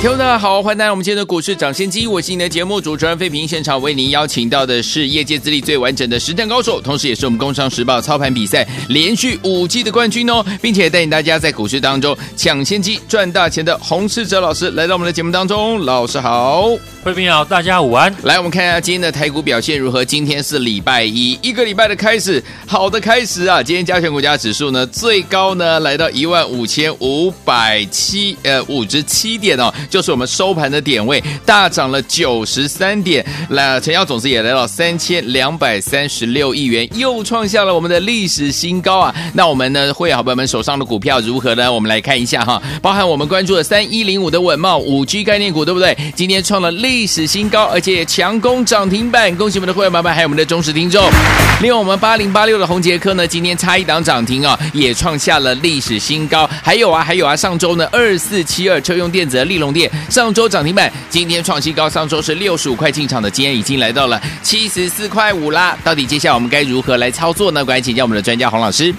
听众大家好，欢迎来到我们今天的股市涨先机，我是你的节目主持人费平。现场为您邀请到的是业界资历最完整的实战高手，同时也是我们工商时报操盘比赛连续五季的冠军哦，并且带领大家在股市当中抢先机赚大钱的洪世哲老师来到我们的节目当中。老师好，费平好，大家午安。来，我们看一下今天的台股表现如何？今天是礼拜一，一个礼拜的开始，好的开始啊！今天加权股价指数呢最高呢来到一万五千五百七呃五十七点点哦。就是我们收盘的点位大涨了九十三点，那成交总值也来到三千两百三十六亿元，又创下了我们的历史新高啊！那我们呢，会员好朋友们手上的股票如何呢？我们来看一下哈，包含我们关注的三一零五的稳茂五 G 概念股，对不对？今天创了历史新高，而且也强攻涨停板，恭喜我们的会员朋友们，还有我们的忠实听众。另外，我们八零八六的红杰科呢，今天差一档涨停啊，也创下了历史新高。还有啊，还有啊，上周呢，二四七二车用电子的利隆店。上周涨停板，今天创新高。上周是六十五块进场的，今天已经来到了七十四块五啦。到底接下来我们该如何来操作呢？赶紧请教我们的专家洪老师。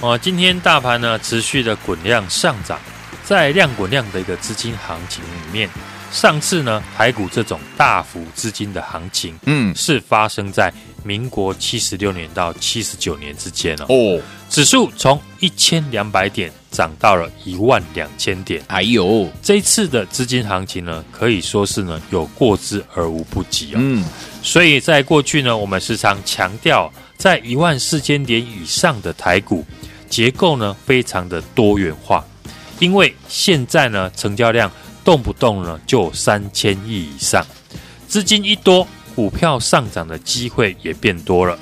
哦，今天大盘呢持续的滚量上涨，在量滚量的一个资金行情里面，上次呢台股这种大幅资金的行情，嗯，是发生在民国七十六年到七十九年之间哦。哦，指数从一千两百点。涨到了一万两千点，哎呦，这一次的资金行情呢，可以说是呢有过之而无不及啊、哦。嗯，所以在过去呢，我们时常强调，在一万四千点以上的台股结构呢，非常的多元化，因为现在呢，成交量动不动呢就三千亿以上，资金一多，股票上涨的机会也变多了。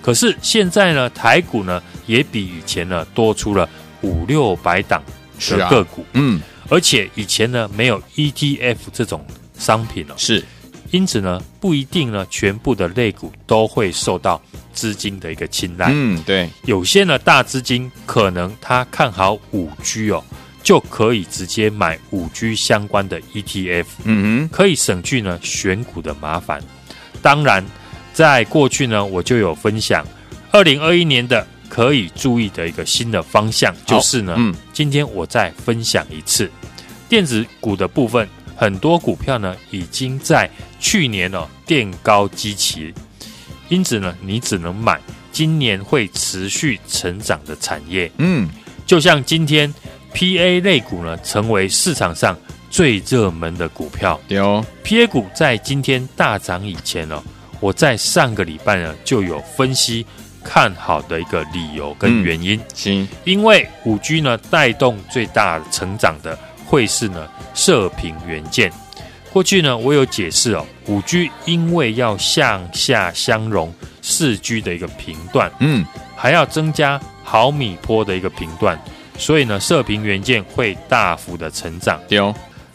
可是现在呢，台股呢也比以前呢多出了。五六百档的个股，啊、嗯，而且以前呢没有 ETF 这种商品哦，是，因此呢不一定呢全部的类股都会受到资金的一个青睐，嗯，对，有些呢大资金可能他看好五 G 哦，就可以直接买五 G 相关的 ETF，嗯哼，可以省去呢选股的麻烦。当然，在过去呢我就有分享二零二一年的。可以注意的一个新的方向就是呢，嗯，今天我再分享一次。电子股的部分，很多股票呢已经在去年呢垫高基期，因此呢你只能买今年会持续成长的产业，嗯，就像今天 PA 类股呢成为市场上最热门的股票，有。PA 股在今天大涨以前呢，我在上个礼拜呢就有分析。看好的一个理由跟原因，嗯、行，因为五 G 呢带动最大成长的会是呢射频元件。过去呢我有解释哦，五 G 因为要向下相容四 G 的一个频段，嗯，还要增加毫米波的一个频段，所以呢射频元件会大幅的成长。对哦，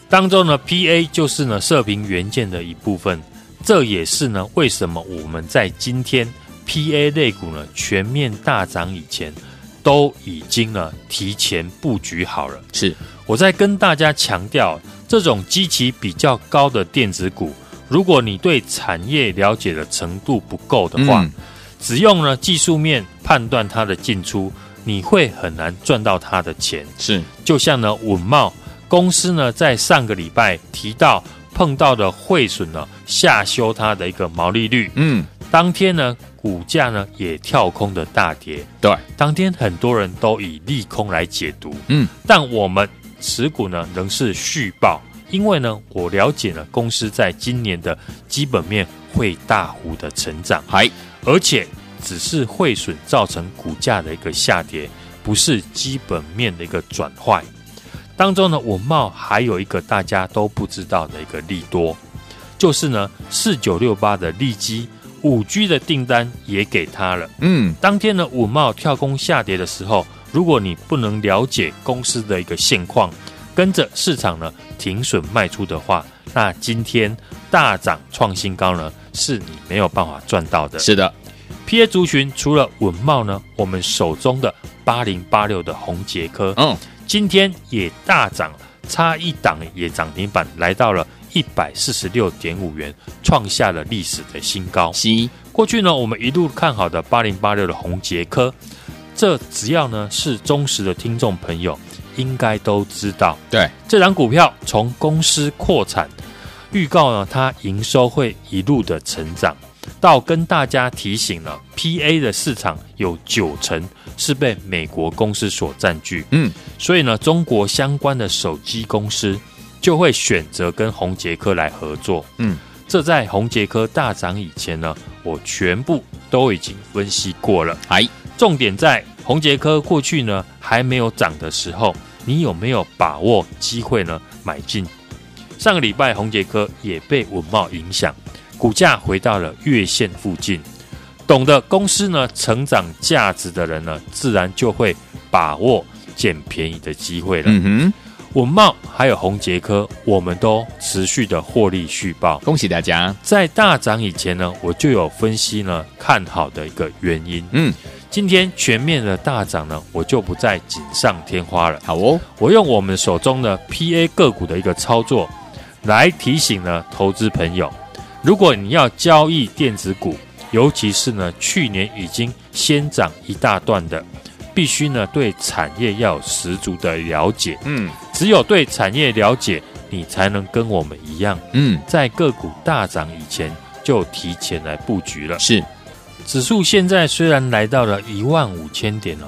当中呢 PA 就是呢射频元件的一部分，这也是呢为什么我们在今天。PA 类股呢全面大涨以前，都已经呢提前布局好了。是，我在跟大家强调，这种基期比较高的电子股，如果你对产业了解的程度不够的话，嗯、只用呢技术面判断它的进出，你会很难赚到它的钱。是，就像呢稳茂公司呢在上个礼拜提到碰到的汇损呢下修它的一个毛利率。嗯，当天呢。股价呢也跳空的大跌，对，当天很多人都以利空来解读，嗯，但我们持股呢仍是续报，因为呢我了解呢公司在今年的基本面会大幅的成长，还而且只是汇损造成股价的一个下跌，不是基本面的一个转坏。当中呢我茂还有一个大家都不知道的一个利多，就是呢四九六八的利基。五 G 的订单也给他了。嗯，当天呢，稳懋跳空下跌的时候，如果你不能了解公司的一个现况，跟着市场呢停损卖出的话，那今天大涨创新高呢，是你没有办法赚到的。是的，PA 族群除了稳懋呢，我们手中的八零八六的宏杰科，嗯，今天也大涨，差一档也涨停板，来到了一百四十六点五元，创下了历史的新高。是，过去呢，我们一路看好的八零八六的红杰科，这只要呢是忠实的听众朋友，应该都知道。对，这档股票从公司扩产预告呢，它营收会一路的成长。到跟大家提醒了，PA 的市场有九成是被美国公司所占据，嗯，所以呢，中国相关的手机公司就会选择跟红杰科来合作，嗯，这在红杰科大涨以前呢，我全部都已经分析过了。哎，重点在红杰科过去呢还没有涨的时候，你有没有把握机会呢买进？上个礼拜红杰科也被稳茂影响。股价回到了月线附近，懂得公司呢成长价值的人呢，自然就会把握捡便宜的机会了。嗯哼，稳懋还有宏杰科，我们都持续的获利续报，恭喜大家！在大涨以前呢，我就有分析呢看好的一个原因。嗯，今天全面的大涨呢，我就不再锦上添花了。好哦，我用我们手中的 PA 个股的一个操作来提醒呢投资朋友。如果你要交易电子股，尤其是呢去年已经先涨一大段的，必须呢对产业要有十足的了解。嗯，只有对产业了解，你才能跟我们一样，嗯，在个股大涨以前就提前来布局了。是，指数现在虽然来到了一万五千点哦，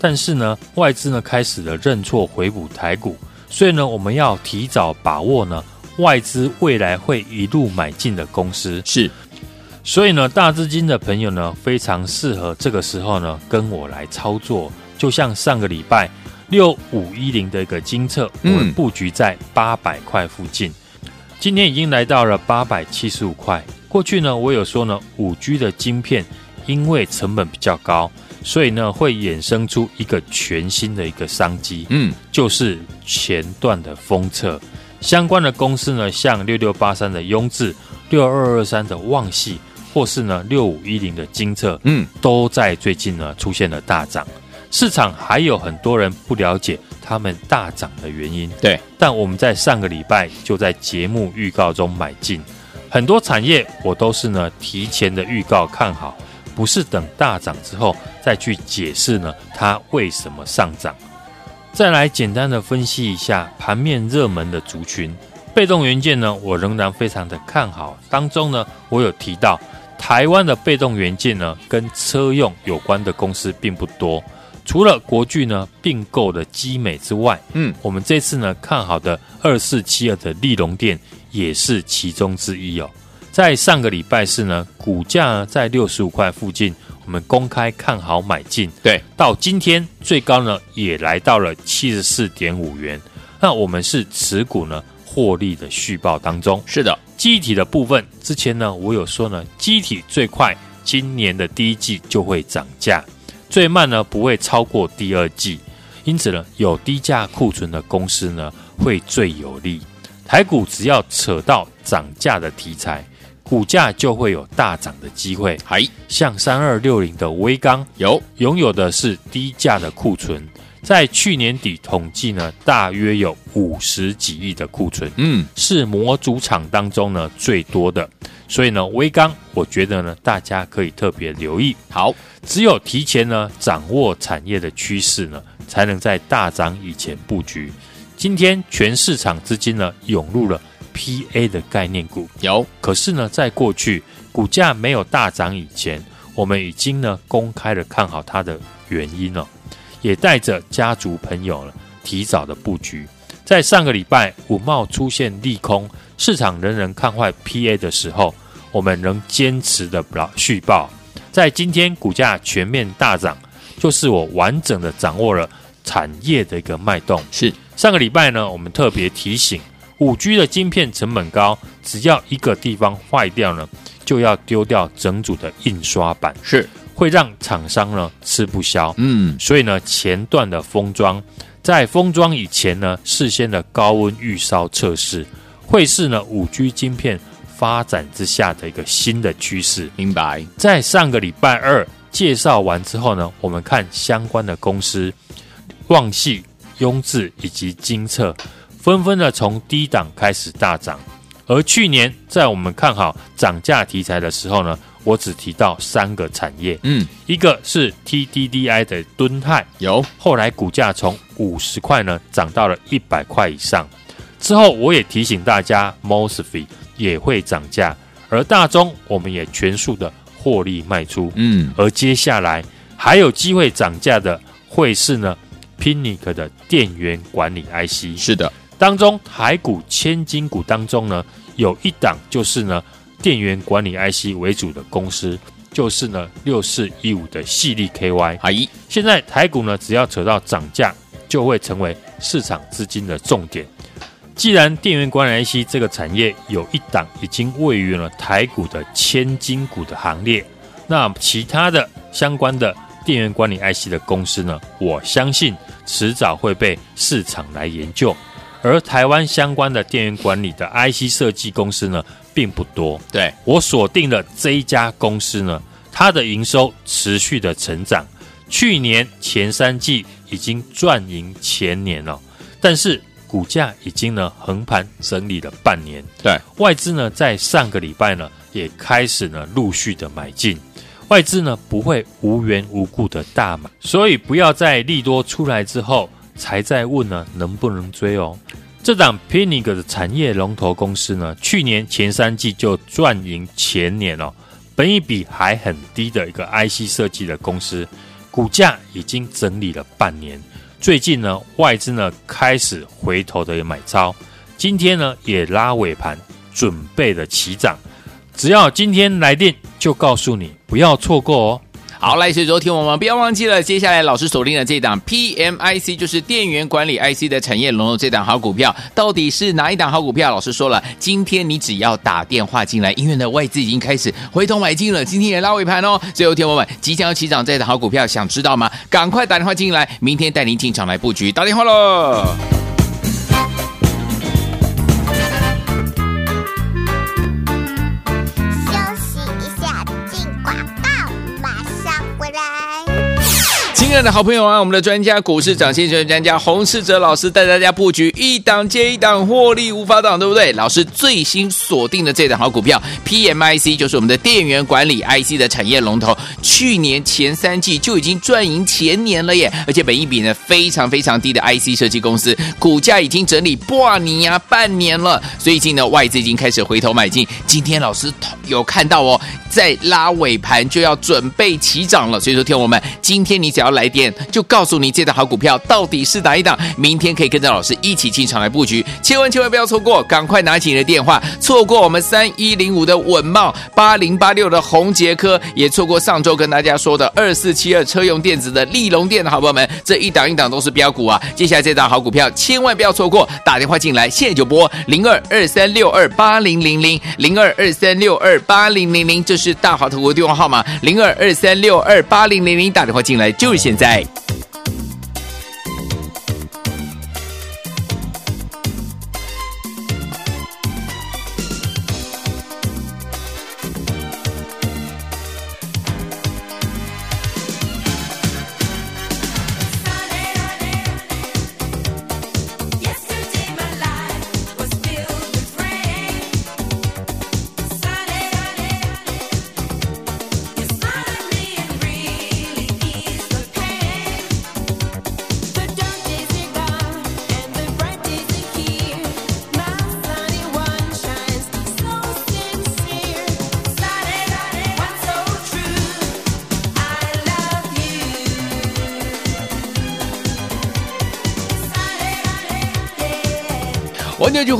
但是呢外资呢开始了认错回补台股，所以呢我们要提早把握呢。外资未来会一路买进的公司是，所以呢，大资金的朋友呢，非常适合这个时候呢，跟我来操作。就像上个礼拜六五一零的一个精测，我们布局在八百块附近，嗯、今天已经来到了八百七十五块。过去呢，我有说呢，五 G 的晶片因为成本比较高，所以呢，会衍生出一个全新的一个商机，嗯，就是前段的封测。相关的公司呢，像六六八三的雍智、六二二三的旺系，或是呢六五一零的精测，嗯，都在最近呢出现了大涨。市场还有很多人不了解他们大涨的原因，对。但我们在上个礼拜就在节目预告中买进很多产业，我都是呢提前的预告看好，不是等大涨之后再去解释呢它为什么上涨。再来简单的分析一下盘面热门的族群，被动元件呢，我仍然非常的看好。当中呢，我有提到台湾的被动元件呢，跟车用有关的公司并不多，除了国巨呢并购的基美之外，嗯，我们这次呢看好的二四七二的利隆电也是其中之一哦。在上个礼拜四呢，股价呢在六十五块附近。我们公开看好买进，对，到今天最高呢也来到了七十四点五元。那我们是持股呢获利的续报当中。是的，记忆体的部分，之前呢我有说呢，记忆体最快今年的第一季就会涨价，最慢呢不会超过第二季。因此呢，有低价库存的公司呢会最有利。台股只要扯到涨价的题材。股价就会有大涨的机会，还像三二六零的威钢有拥有的是低价的库存，在去年底统计呢，大约有五十几亿的库存，嗯，是模组厂当中呢最多的，所以呢，微刚我觉得呢，大家可以特别留意。好，只有提前呢掌握产业的趋势呢，才能在大涨以前布局。今天全市场资金呢涌入了。PA 的概念股有，可是呢，在过去股价没有大涨以前，我们已经呢公开的看好它的原因了，也带着家族朋友呢提早的布局。在上个礼拜五茂出现利空，市场人人看坏 PA 的时候，我们仍坚持的续报。在今天股价全面大涨，就是我完整的掌握了产业的一个脉动。是上个礼拜呢，我们特别提醒。五 G 的晶片成本高，只要一个地方坏掉呢，就要丢掉整组的印刷板，是会让厂商呢吃不消。嗯，所以呢，前段的封装，在封装以前呢，事先的高温预烧测试，会是呢五 G 晶片发展之下的一个新的趋势。明白。在上个礼拜二介绍完之后呢，我们看相关的公司，旺系、雍智以及金策，纷纷的从低档开始大涨。而去年在我们看好涨价题材的时候呢，我只提到三个产业，嗯，一个是 TDDI 的敦泰，有，后来股价从五十块呢涨到了一百块以上。之后我也提醒大家，Mosfet 也会涨价，而大中我们也全数的获利卖出，嗯，而接下来还有机会涨价的会是呢，PINIC 的电源管理 IC，是的，当中台股千金股当中呢，有一档就是呢。电源管理 IC 为主的公司，就是呢六四一五的矽力 KY。阿姨，现在台股呢，只要扯到涨价，就会成为市场资金的重点。既然电源管理 IC 这个产业有一档已经位于了台股的千金股的行列，那其他的相关的电源管理 IC 的公司呢，我相信迟早会被市场来研究。而台湾相关的电源管理的 IC 设计公司呢，并不多。对，我锁定了这一家公司呢，它的营收持续的成长，去年前三季已经赚赢前年了，但是股价已经呢横盘整理了半年。对，外资呢在上个礼拜呢也开始呢陆续的买进，外资呢不会无缘无故的大买，所以不要在利多出来之后。才在问呢，能不能追哦？这档 p i n i g 的产业龙头公司呢，去年前三季就赚赢前年哦，本益比还很低的一个 IC 设计的公司，股价已经整理了半年，最近呢，外资呢开始回头的买超，今天呢也拉尾盘，准备了起涨，只要今天来电，就告诉你不要错过哦。好，来，所以昨天我们不要忘记了，接下来老师锁定的这档 PMIC 就是电源管理 IC 的产业龙头，这档好股票到底是哪一档好股票？老师说了，今天你只要打电话进来，因为呢外资已经开始回头买进了，今天也拉尾盘哦。最后天我们即将要起涨这档好股票，想知道吗？赶快打电话进来，明天带您进场来布局，打电话喽。亲爱的好朋友啊，我们的专家股市长先生专家洪世哲老师带大家布局一档接一档，获利无法挡，对不对？老师最新锁定的这档好股票 PMIC 就是我们的电源管理 IC 的产业龙头，去年前三季就已经赚赢前年了耶！而且本一比呢非常非常低的 IC 设计公司，股价已经整理半年呀半年了，最近呢外资已经开始回头买进，今天老师有看到哦，在拉尾盘就要准备起涨了，所以说听我们今天你只要来。来电就告诉你这档好股票到底是哪一档，明天可以跟着老师一起进场来布局，千万千万不要错过，赶快拿起你的电话，错过我们三一零五的稳茂，八零八六的宏杰科，也错过上周跟大家说的二四七二车用电子的利隆电的好朋友们，这一档一档都是标股啊！接下来这档好股票千万不要错过，打电话进来，现在就拨零二二三六二八零零零零二二三六二八零零零，这是大华投顾电话号码零二二三六二八零零零，打电话进来就是现现。在。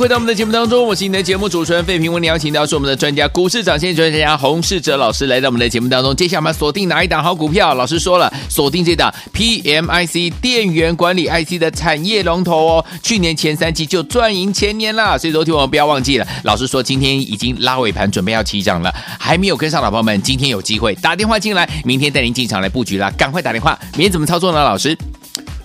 回到我们的节目当中，我是你的节目主持人费平。为你邀请到是我们的专家，股市涨先专家洪世哲老师来到我们的节目当中。接下来我们锁定哪一档好股票？老师说了，锁定这档 PMIC 电源管理 IC 的产业龙头哦。去年前三季就赚赢前年了，所以昨天我们不要忘记了。老师说今天已经拉尾盘，准备要起涨了，还没有跟上老朋友们，今天有机会打电话进来，明天带您进场来布局啦。赶快打电话，明天怎么操作呢？老师？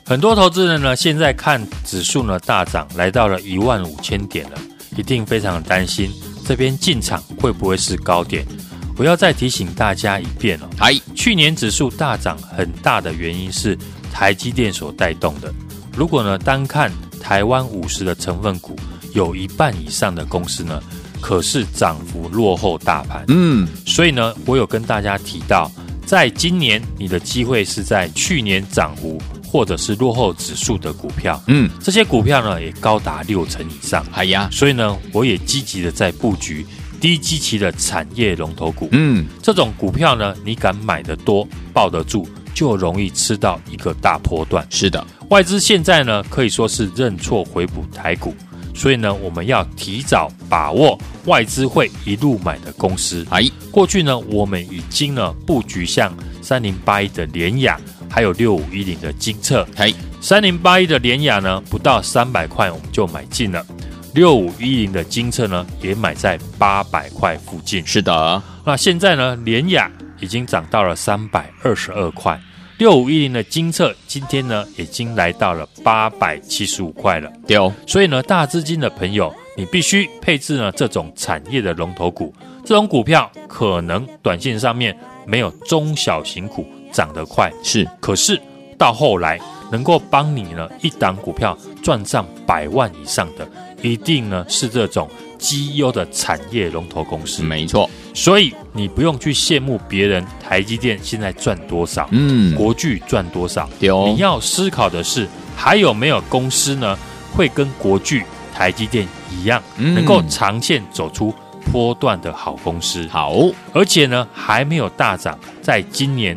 很多投资人呢，现在看指数呢大涨，来到了一万五千点了，一定非常的担心这边进场会不会是高点？我要再提醒大家一遍哦。嗨，去年指数大涨很大的原因是台积电所带动的。如果呢，单看台湾五十的成分股，有一半以上的公司呢，可是涨幅落后大盘。嗯，所以呢，我有跟大家提到，在今年你的机会是在去年涨幅或者是落后指数的股票。嗯，这些股票呢也高达六成以上。哎呀，所以呢，我也积极的在布局。低基期的产业龙头股，嗯，这种股票呢，你敢买的多，抱得住，就容易吃到一个大波段。是的，外资现在呢，可以说是认错回补台股，所以呢，我们要提早把握外资会一路买的公司。哎，过去呢，我们已经呢布局像三零八一的联亚，还有六五一零的精测。哎，三零八一的联雅呢，不到三百块我们就买进了。六五一零的金策呢，也买在八百块附近。是的，那现在呢，联雅已经涨到了三百二十二块，六五一零的金策今天呢，已经来到了八百七十五块了。对哦，所以呢，大资金的朋友，你必须配置呢这种产业的龙头股，这种股票可能短线上面没有中小型股涨得快，是，可是到后来能够帮你呢一档股票赚上百万以上的。一定呢是这种绩优的产业龙头公司，没错。所以你不用去羡慕别人，台积电现在赚多少，嗯，国巨赚多少，你要思考的是，还有没有公司呢会跟国巨、台积电一样，能够长线走出波段的好公司？好，而且呢还没有大涨，在今年。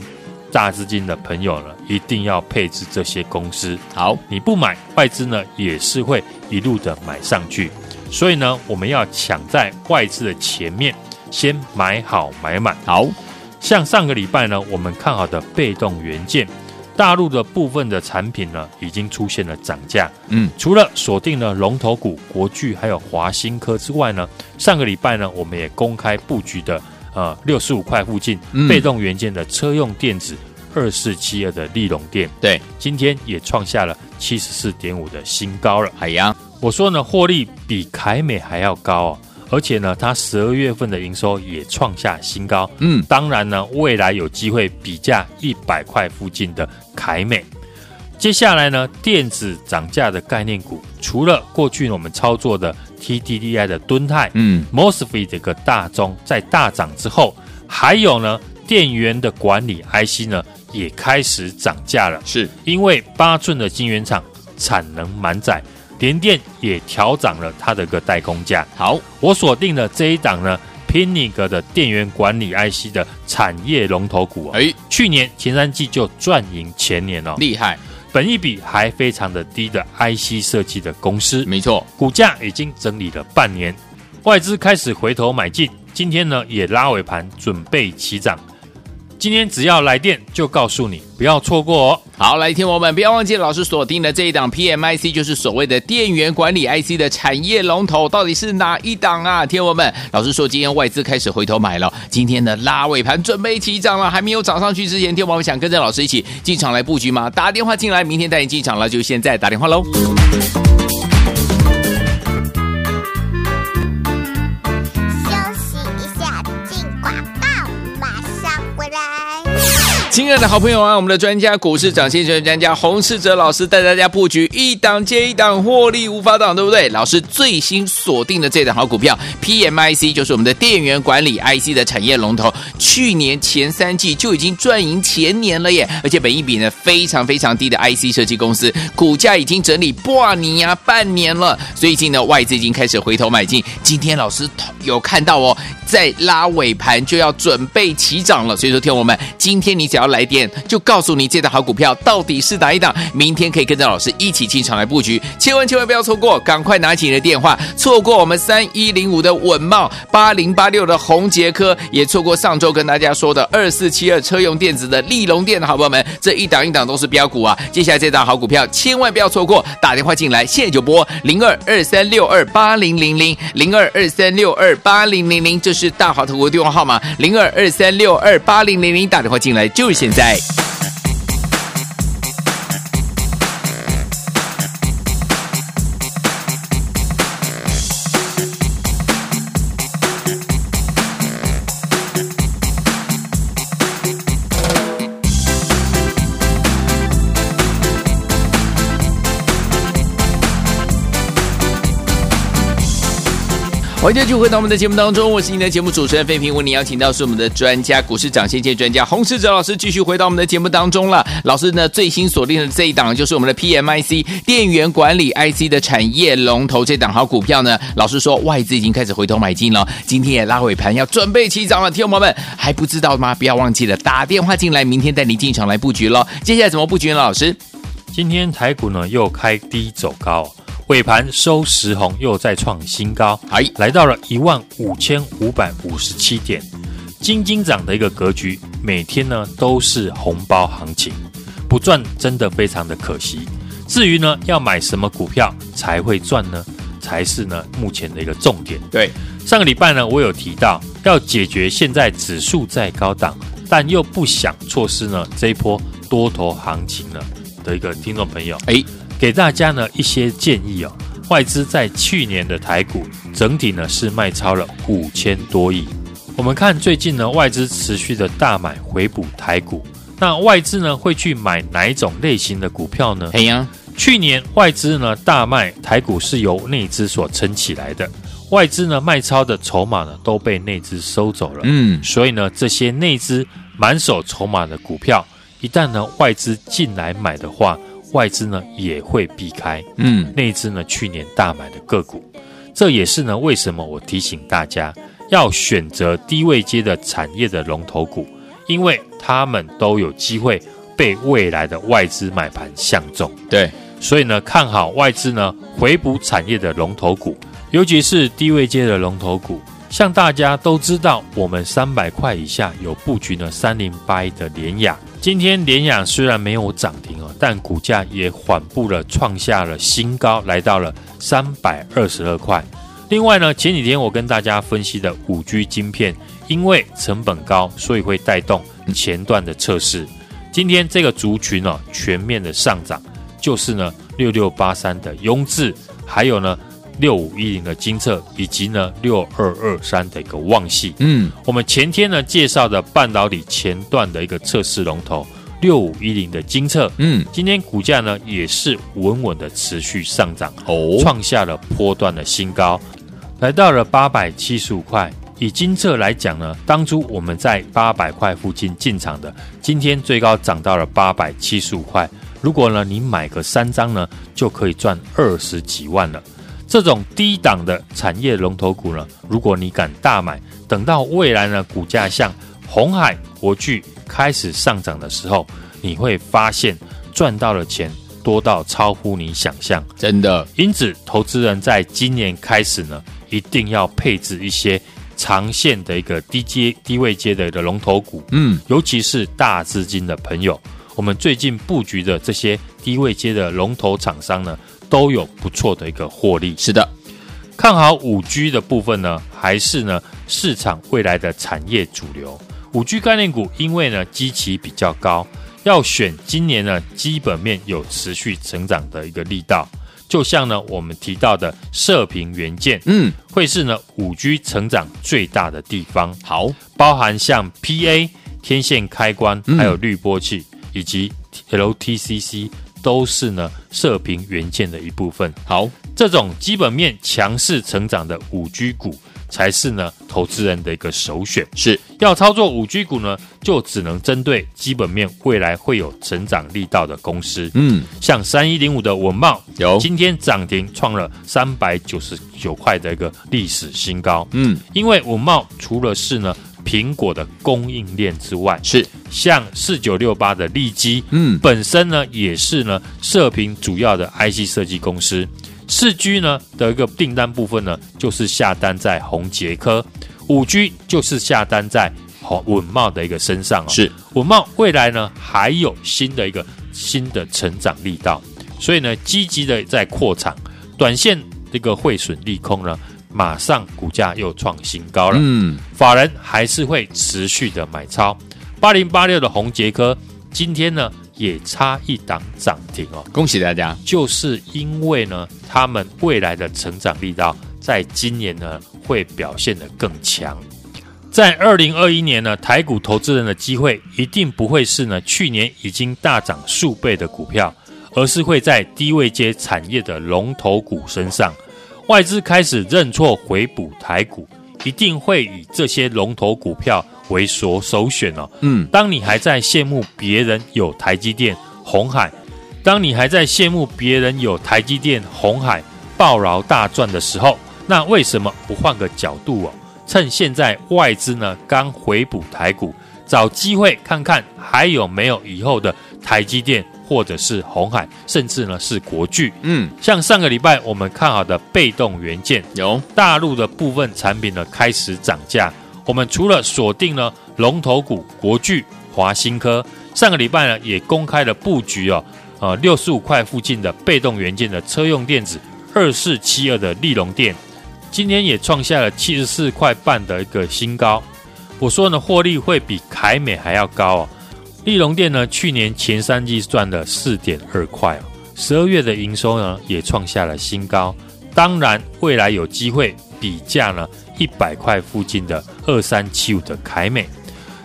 大资金的朋友呢，一定要配置这些公司。好，你不买，外资呢也是会一路的买上去。所以呢，我们要抢在外资的前面，先买好买满。好，像上个礼拜呢，我们看好的被动元件，大陆的部分的产品呢，已经出现了涨价。嗯，除了锁定了龙头股国巨还有华新科之外呢，上个礼拜呢，我们也公开布局的。呃，六十五块附近，被动元件的车用电子二四七二的利隆电，对，今天也创下了七十四点五的新高了。海洋，我说呢，获利比凯美还要高哦，而且呢，它十二月份的营收也创下新高。嗯，当然呢，未来有机会比价一百块附近的凯美。接下来呢，电子涨价的概念股，除了过去我们操作的 TDDI 的敦泰，嗯，MOSFET 这个大中在大涨之后，还有呢，电源的管理 IC 呢也开始涨价了，是。因为八寸的晶圆厂产能满载，联电也调涨了它的个代工价。好，我锁定了这一档呢，PINNIC 的电源管理 IC 的产业龙头股哦，哎，去年前三季就赚赢前年哦，厉害。本一比还非常的低的 IC 设计的公司，没错，股价已经整理了半年，外资开始回头买进，今天呢也拉尾盘准备起涨。今天只要来电就告诉你，不要错过哦。好，来听我们，不要忘记老师锁定的这一档 PMIC，就是所谓的电源管理 IC 的产业龙头，到底是哪一档啊？听我们，老师说今天外资开始回头买了，今天的拉尾盘准备起涨了，还没有涨上去之前，听我们想跟着老师一起进场来布局吗？打电话进来，明天带你进场了，就现在打电话喽。亲爱的好朋友啊，我们的专家股市长先生专家洪世哲老师带大家布局一档接一档，获利无法挡，对不对？老师最新锁定的这档好股票 PMIC 就是我们的电源管理 IC 的产业龙头，去年前三季就已经赚赢前年了耶，而且本一比呢非常非常低的 IC 设计公司，股价已经整理半年呀半年了，最近呢外资已经开始回头买进，今天老师有看到哦，在拉尾盘就要准备起涨了，所以说听我们今天你只要。来电就告诉你这档好股票到底是哪一档，明天可以跟着老师一起进场来布局，千万千万不要错过，赶快拿起你的电话，错过我们三一零五的稳茂，八零八六的宏杰科，也错过上周跟大家说的二四七二车用电子的利隆电的好朋友们，这一档一档都是标股啊！接下来这档好股票千万不要错过，打电话进来，现在就拨零二二三六二八零零零零二二三六二八零零零，这是大华投顾的电话号码，零二二三六二八零零零，打电话进来就。现在。欢迎继续回到我们的节目当中，我是您的节目主持人费平，为您邀请到是我们的专家股市涨先见专家洪世哲老师，继续回到我们的节目当中了。老师呢最新锁定的这一档就是我们的 PMIC 电源管理 IC 的产业龙头这档好股票呢。老师说外资已经开始回头买进了，今天也拉尾盘要准备起涨了。听众朋友们还不知道吗？不要忘记了打电话进来，明天带你进场来布局了。接下来怎么布局呢？老师，今天台股呢又开低走高。尾盘收十红，又再创新高，哎，来到了一万五千五百五十七点，金金涨的一个格局，每天呢都是红包行情，不赚真的非常的可惜。至于呢要买什么股票才会赚呢？才是呢目前的一个重点。对，上个礼拜呢我有提到要解决现在指数在高档，但又不想错失呢这一波多头行情呢的一个听众朋友，哎。给大家呢一些建议哦，外资在去年的台股整体呢是卖超了五千多亿。我们看最近呢外资持续的大买回补台股，那外资呢会去买哪一种类型的股票呢？哎呀，去年外资呢大卖台股是由内资所撑起来的，外资呢卖超的筹码呢都被内资收走了。嗯，所以呢这些内资满手筹码的股票，一旦呢外资进来买的话。外资呢也会避开，嗯，内资呢去年大买的个股，这也是呢为什么我提醒大家要选择低位阶的产业的龙头股，因为他们都有机会被未来的外资买盘相中。对，所以呢看好外资呢回补产业的龙头股，尤其是低位阶的龙头股，像大家都知道，我们三百块以下有布局呢三零八一的联雅。今天联雅虽然没有涨停哦，但股价也缓步了创下了新高，来到了三百二十二块。另外呢，前几天我跟大家分析的五 G 晶片，因为成本高，所以会带动前段的测试。今天这个族群呢，全面的上涨，就是呢六六八三的雍智，还有呢。六五一零的金测，以及呢六二二三的一个旺系，嗯，我们前天呢介绍的半导体前段的一个测试龙头六五一零的金测，嗯，今天股价呢也是稳稳的持续上涨，哦，创下了波段的新高，来到了八百七十五块。以金测来讲呢，当初我们在八百块附近进场的，今天最高涨到了八百七十五块。如果呢你买个三张呢，就可以赚二十几万了。这种低档的产业龙头股呢，如果你敢大买，等到未来呢股价像红海、国巨开始上涨的时候，你会发现赚到的钱多到超乎你想象，真的。因此，投资人在今年开始呢，一定要配置一些长线的一个低阶、低位阶的一个龙头股，嗯，尤其是大资金的朋友，我们最近布局的这些低位阶的龙头厂商呢。都有不错的一个获利，是的，看好五 G 的部分呢，还是呢市场未来的产业主流？五 G 概念股因为呢基期比较高，要选今年呢基本面有持续成长的一个力道，就像呢我们提到的射频元件，嗯，会是呢五 G 成长最大的地方。好，包含像 PA 天线开关，还有滤波器，嗯、以及 LTCC。都是呢射频元件的一部分。好，这种基本面强势成长的五 G 股，才是呢投资人的一个首选。是要操作五 G 股呢，就只能针对基本面未来会有成长力道的公司。嗯，像三一零五的文茂，有今天涨停创了三百九十九块的一个历史新高。嗯，因为文茂除了是呢。苹果的供应链之外，是像四九六八的利基，嗯，本身呢也是呢射频主要的 IC 设计公司。四 G 呢的一个订单部分呢，就是下单在宏杰科；五 G 就是下单在好稳懋的一个身上。是稳懋未来呢还有新的一个新的成长力道，所以呢积极的在扩产，短线这个汇损利空呢。马上股价又创新高了，嗯，法人还是会持续的买超。八零八六的宏杰科今天呢也差一档涨停哦，恭喜大家！就是因为呢，他们未来的成长力道在今年呢会表现得更强。在二零二一年呢，台股投资人的机会一定不会是呢去年已经大涨数倍的股票，而是会在低位阶产业的龙头股身上。外资开始认错回补台股，一定会以这些龙头股票为所首选哦。嗯，当你还在羡慕别人有台积电、红海，当你还在羡慕别人有台积电、红海抱牢大赚的时候，那为什么不换个角度哦？趁现在外资呢刚回补台股，找机会看看还有没有以后的台积电。或者是红海，甚至呢是国巨，嗯，像上个礼拜我们看好的被动元件，有。大陆的部分产品呢开始涨价，我们除了锁定了龙头股国巨、华新科，上个礼拜呢也公开了布局哦，呃六十五块附近的被动元件的车用电子二四七二的利隆电，今天也创下了七十四块半的一个新高，我说呢获利会比凯美还要高哦。利隆电呢，去年前三季赚了四点二块哦，十二月的营收呢也创下了新高。当然，未来有机会比价呢一百块附近的二三七五的凯美。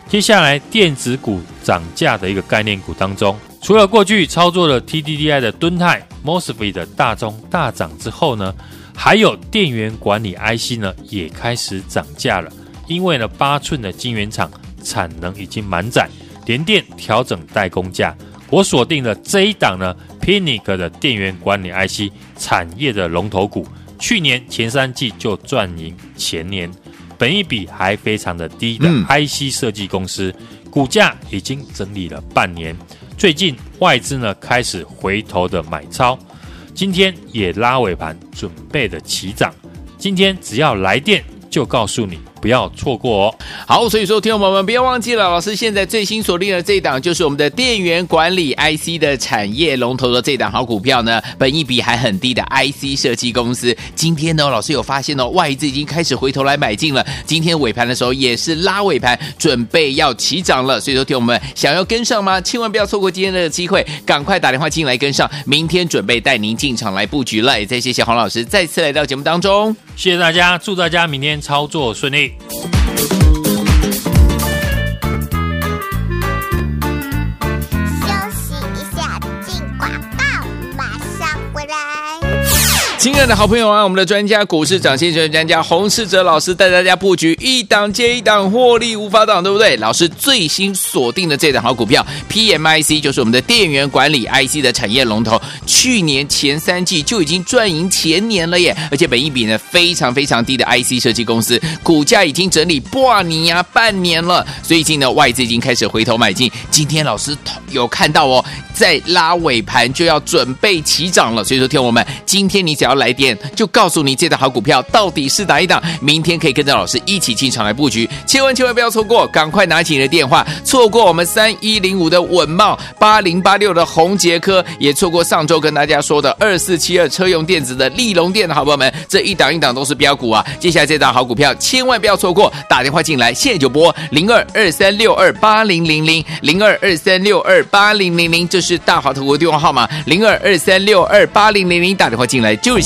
接下来，电子股涨价的一个概念股当中，除了过去操作了 TDDI 的敦泰、Mosfet 的大中大涨之后呢，还有电源管理 IC 呢也开始涨价了，因为呢八寸的晶圆厂产能已经满载。联电调整代工价，我锁定了这一档呢，PINIC 的电源管理 IC 产业的龙头股，去年前三季就赚赢前年，本一比还非常的低的 IC 设计公司，股价已经整理了半年，最近外资呢开始回头的买超，今天也拉尾盘准备的起涨，今天只要来电就告诉你。不要错过哦！好，所以说，听众朋友们不要忘记了，老师现在最新锁定的这一档就是我们的电源管理 IC 的产业龙头的这档好股票呢，本一比还很低的 IC 设计公司。今天呢，老师有发现哦，外资已经开始回头来买进了。今天尾盘的时候也是拉尾盘，准备要起涨了。所以说，听我们想要跟上吗？千万不要错过今天的机会，赶快打电话进来跟上。明天准备带您进场来布局了。也再谢谢黄老师再次来到节目当中，谢谢大家，祝大家明天操作顺利。you 亲爱的好朋友啊，我们的专家股市涨先机专家洪世哲老师带大家布局一档接一档，获利无法挡，对不对？老师最新锁定的这档好股票，PMIC 就是我们的电源管理 IC 的产业龙头，去年前三季就已经赚赢前年了耶！而且本一比呢非常非常低的 IC 设计公司，股价已经整理半年呀，半年了。最近呢，外资已经开始回头买进，今天老师有看到哦，在拉尾盘就要准备起涨了。所以说，听我们今天你只要来电就告诉你这档好股票到底是哪一档，明天可以跟着老师一起进场来布局，千万千万不要错过，赶快拿起你的电话，错过我们三一零五的稳茂，八零八六的宏杰科，也错过上周跟大家说的二四七二车用电子的利隆电的好朋友们，这一档一档都是标股啊！接下来这档好股票千万不要错过，打电话进来，现在就拨零二二三六二八零零零零二二三六二八零零零，这是大华投顾电话号码零二二三六二八零零零，打电话进来就是。